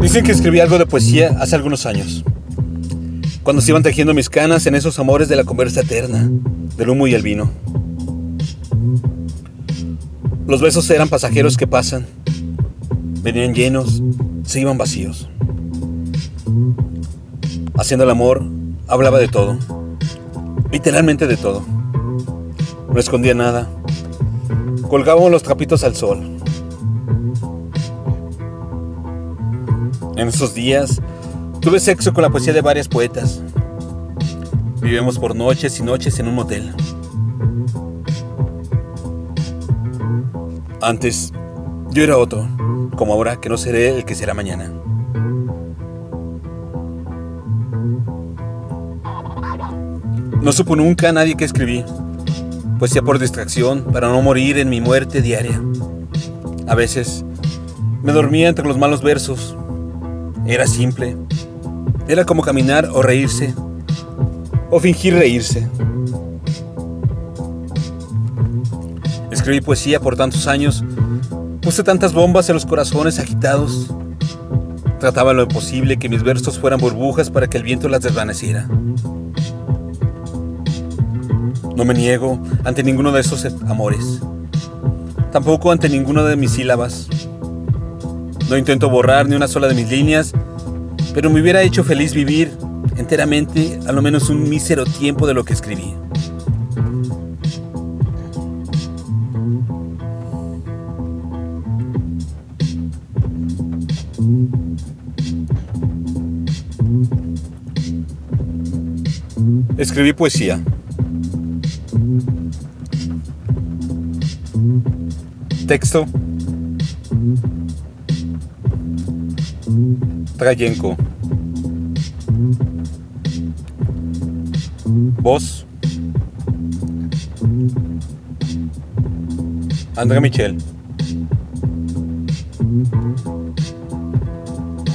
Dicen que escribí algo de poesía hace algunos años, cuando se iban tejiendo mis canas en esos amores de la conversa eterna, del humo y el vino. Los besos eran pasajeros que pasan, venían llenos, se iban vacíos. Haciendo el amor, hablaba de todo, literalmente de todo. No escondía nada, colgábamos los trapitos al sol. En esos días tuve sexo con la poesía de varias poetas. Vivimos por noches y noches en un motel. Antes, yo era otro, como ahora que no seré el que será mañana. No supo nunca nadie que escribí, poesía por distracción, para no morir en mi muerte diaria. A veces, me dormía entre los malos versos. Era simple. Era como caminar o reírse, o fingir reírse. Escribí poesía por tantos años, puse tantas bombas en los corazones agitados. Trataba lo posible que mis versos fueran burbujas para que el viento las desvaneciera. No me niego ante ninguno de esos amores, tampoco ante ninguno de mis sílabas. No intento borrar ni una sola de mis líneas, pero me hubiera hecho feliz vivir enteramente a lo menos un mísero tiempo de lo que escribí. Escribí poesía. Texto. Trayenko. Voz. André Michel.